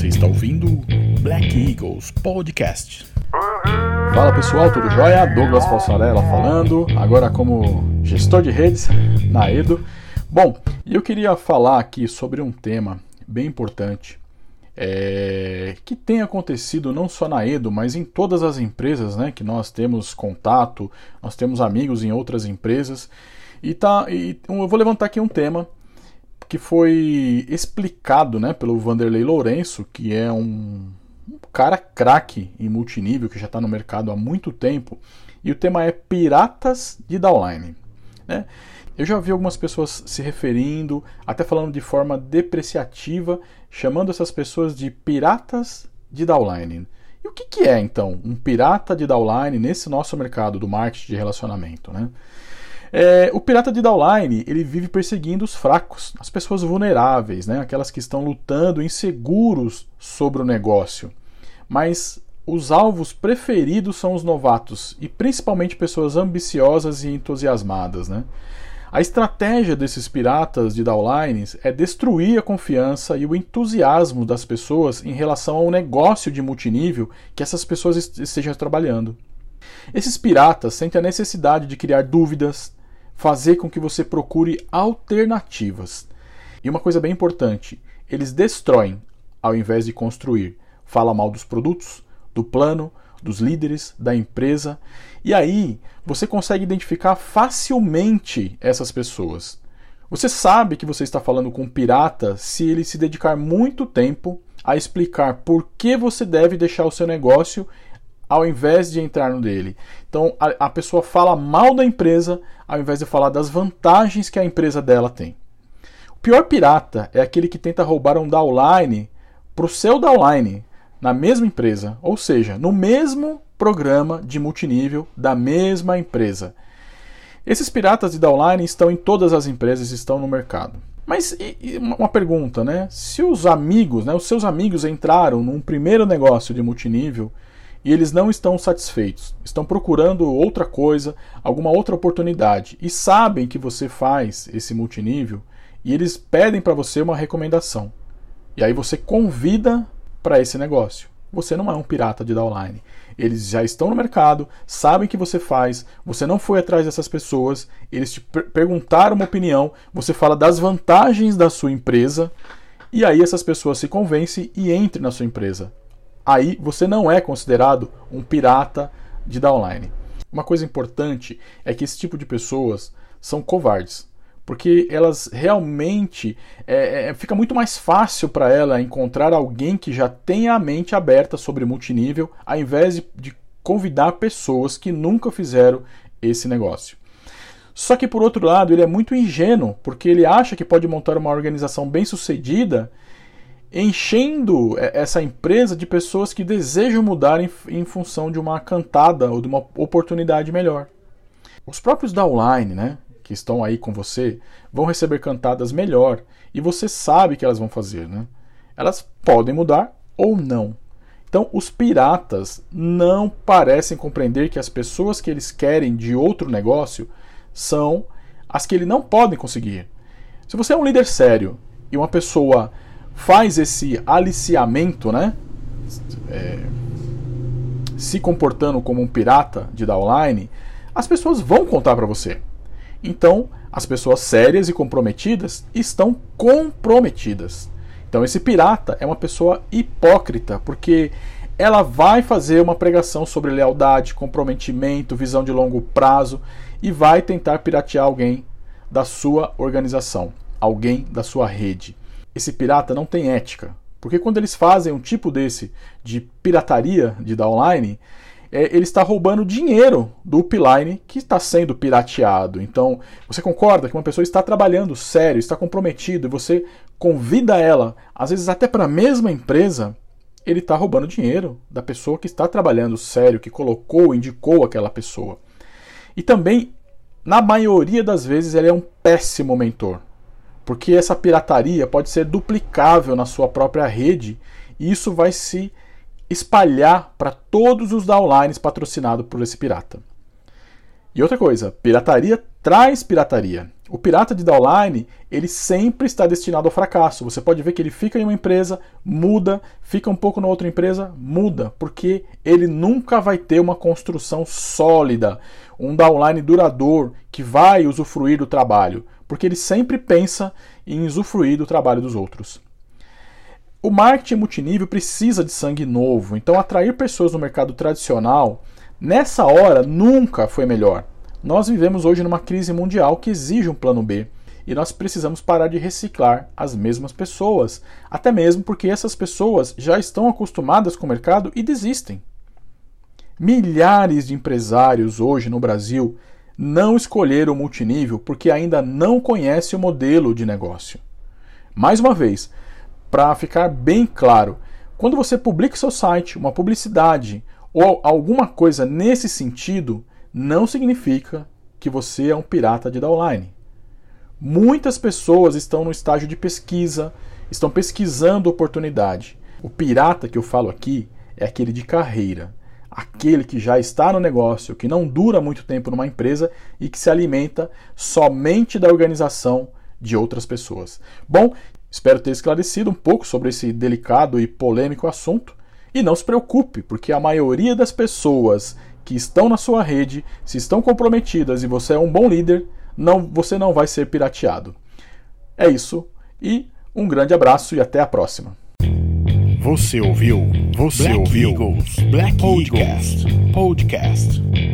Você está ouvindo Black Eagles Podcast. Fala pessoal, tudo jóia? Douglas Falsarella falando, agora como gestor de redes na Edo. Bom, eu queria falar aqui sobre um tema bem importante é, que tem acontecido não só na Edo, mas em todas as empresas né, que nós temos contato, nós temos amigos em outras empresas. E, tá, e eu vou levantar aqui um tema que foi explicado né, pelo Vanderlei Lourenço, que é um, cara craque em multinível, que já está no mercado há muito tempo, e o tema é Piratas de Downline. Né? Eu já vi algumas pessoas se referindo, até falando de forma depreciativa, chamando essas pessoas de piratas de downline. E o que, que é então um pirata de downline nesse nosso mercado do marketing de relacionamento? Né? É, o pirata de downline ele vive perseguindo os fracos, as pessoas vulneráveis, né? aquelas que estão lutando inseguros sobre o negócio. Mas os alvos preferidos são os novatos e principalmente pessoas ambiciosas e entusiasmadas. Né? A estratégia desses piratas de downlines é destruir a confiança e o entusiasmo das pessoas em relação ao negócio de multinível que essas pessoas estejam trabalhando. Esses piratas sentem a necessidade de criar dúvidas, fazer com que você procure alternativas. E uma coisa bem importante, eles destroem ao invés de construir. Fala mal dos produtos, do plano, dos líderes, da empresa. E aí você consegue identificar facilmente essas pessoas. Você sabe que você está falando com um pirata se ele se dedicar muito tempo a explicar por que você deve deixar o seu negócio ao invés de entrar no dele. Então a, a pessoa fala mal da empresa ao invés de falar das vantagens que a empresa dela tem. O pior pirata é aquele que tenta roubar um downline para o seu downline na mesma empresa, ou seja, no mesmo programa de multinível da mesma empresa. Esses piratas de downline estão em todas as empresas, estão no mercado. Mas uma pergunta, né? Se os amigos, né, os seus amigos entraram num primeiro negócio de multinível e eles não estão satisfeitos, estão procurando outra coisa, alguma outra oportunidade e sabem que você faz esse multinível e eles pedem para você uma recomendação. E aí você convida para esse negócio. Você não é um pirata de downline. Eles já estão no mercado, sabem que você faz, você não foi atrás dessas pessoas, eles te per perguntaram uma opinião, você fala das vantagens da sua empresa, e aí essas pessoas se convencem e entram na sua empresa aí você não é considerado um pirata de downline. Uma coisa importante é que esse tipo de pessoas são covardes, porque elas realmente é, é, fica muito mais fácil para ela encontrar alguém que já tenha a mente aberta sobre multinível, ao invés de, de convidar pessoas que nunca fizeram esse negócio. Só que por outro lado, ele é muito ingênuo, porque ele acha que pode montar uma organização bem sucedida enchendo essa empresa de pessoas que desejam mudar em, em, função de uma cantada ou de uma oportunidade melhor. Os próprios downline, né, que estão aí com você, vão receber cantadas melhor e você sabe que elas vão fazer, né? Elas podem mudar ou não. Então, os piratas não parecem compreender que as pessoas que eles querem de outro negócio são as que ele não podem conseguir. Se você é um líder sério e uma pessoa faz esse aliciamento, né? É, se comportando como um pirata de downline, as pessoas vão contar para você. Então, as pessoas sérias e comprometidas estão comprometidas. Então, esse pirata é uma pessoa hipócrita, porque ela vai fazer uma pregação sobre lealdade, comprometimento, visão de longo prazo e vai tentar piratear alguém da sua organização, alguém da sua rede esse pirata não tem ética. Porque quando eles fazem um tipo desse de pirataria de downline, é, ele está roubando dinheiro do upline que está sendo pirateado. Então, você concorda que uma pessoa está trabalhando sério, está comprometido, e você convida ela, às vezes até para a mesma empresa, ele está roubando dinheiro da pessoa que está trabalhando sério, que colocou, indicou aquela pessoa. E também, na maioria das vezes, ele é um péssimo mentor porque essa pirataria pode ser duplicável na sua própria rede e isso vai se espalhar para todos os downlines patrocinados por esse pirata. E outra coisa, pirataria traz pirataria. O pirata de downline, ele sempre está destinado ao fracasso. Você pode ver que ele fica em uma empresa, muda, fica um pouco na outra empresa, muda, porque ele nunca vai ter uma construção sólida, um downline duradouro que vai usufruir do trabalho, porque ele sempre pensa em usufruir do trabalho dos outros. O marketing multinível precisa de sangue novo, então atrair pessoas no mercado tradicional nessa hora nunca foi melhor. Nós vivemos hoje numa crise mundial que exige um plano B e nós precisamos parar de reciclar as mesmas pessoas, até mesmo porque essas pessoas já estão acostumadas com o mercado e desistem. Milhares de empresários hoje no Brasil não escolheram o multinível porque ainda não conhecem o modelo de negócio. Mais uma vez, para ficar bem claro, quando você publica seu site, uma publicidade ou alguma coisa nesse sentido, não significa que você é um pirata de downline. Muitas pessoas estão no estágio de pesquisa, estão pesquisando oportunidade. O pirata que eu falo aqui é aquele de carreira, aquele que já está no negócio, que não dura muito tempo numa empresa e que se alimenta somente da organização de outras pessoas. Bom, espero ter esclarecido um pouco sobre esse delicado e polêmico assunto. E não se preocupe, porque a maioria das pessoas que estão na sua rede, se estão comprometidas e você é um bom líder, não, você não vai ser pirateado. É isso e um grande abraço e até a próxima. Você ouviu? Você Black ouviu? Eagles Black Podcast. Podcast.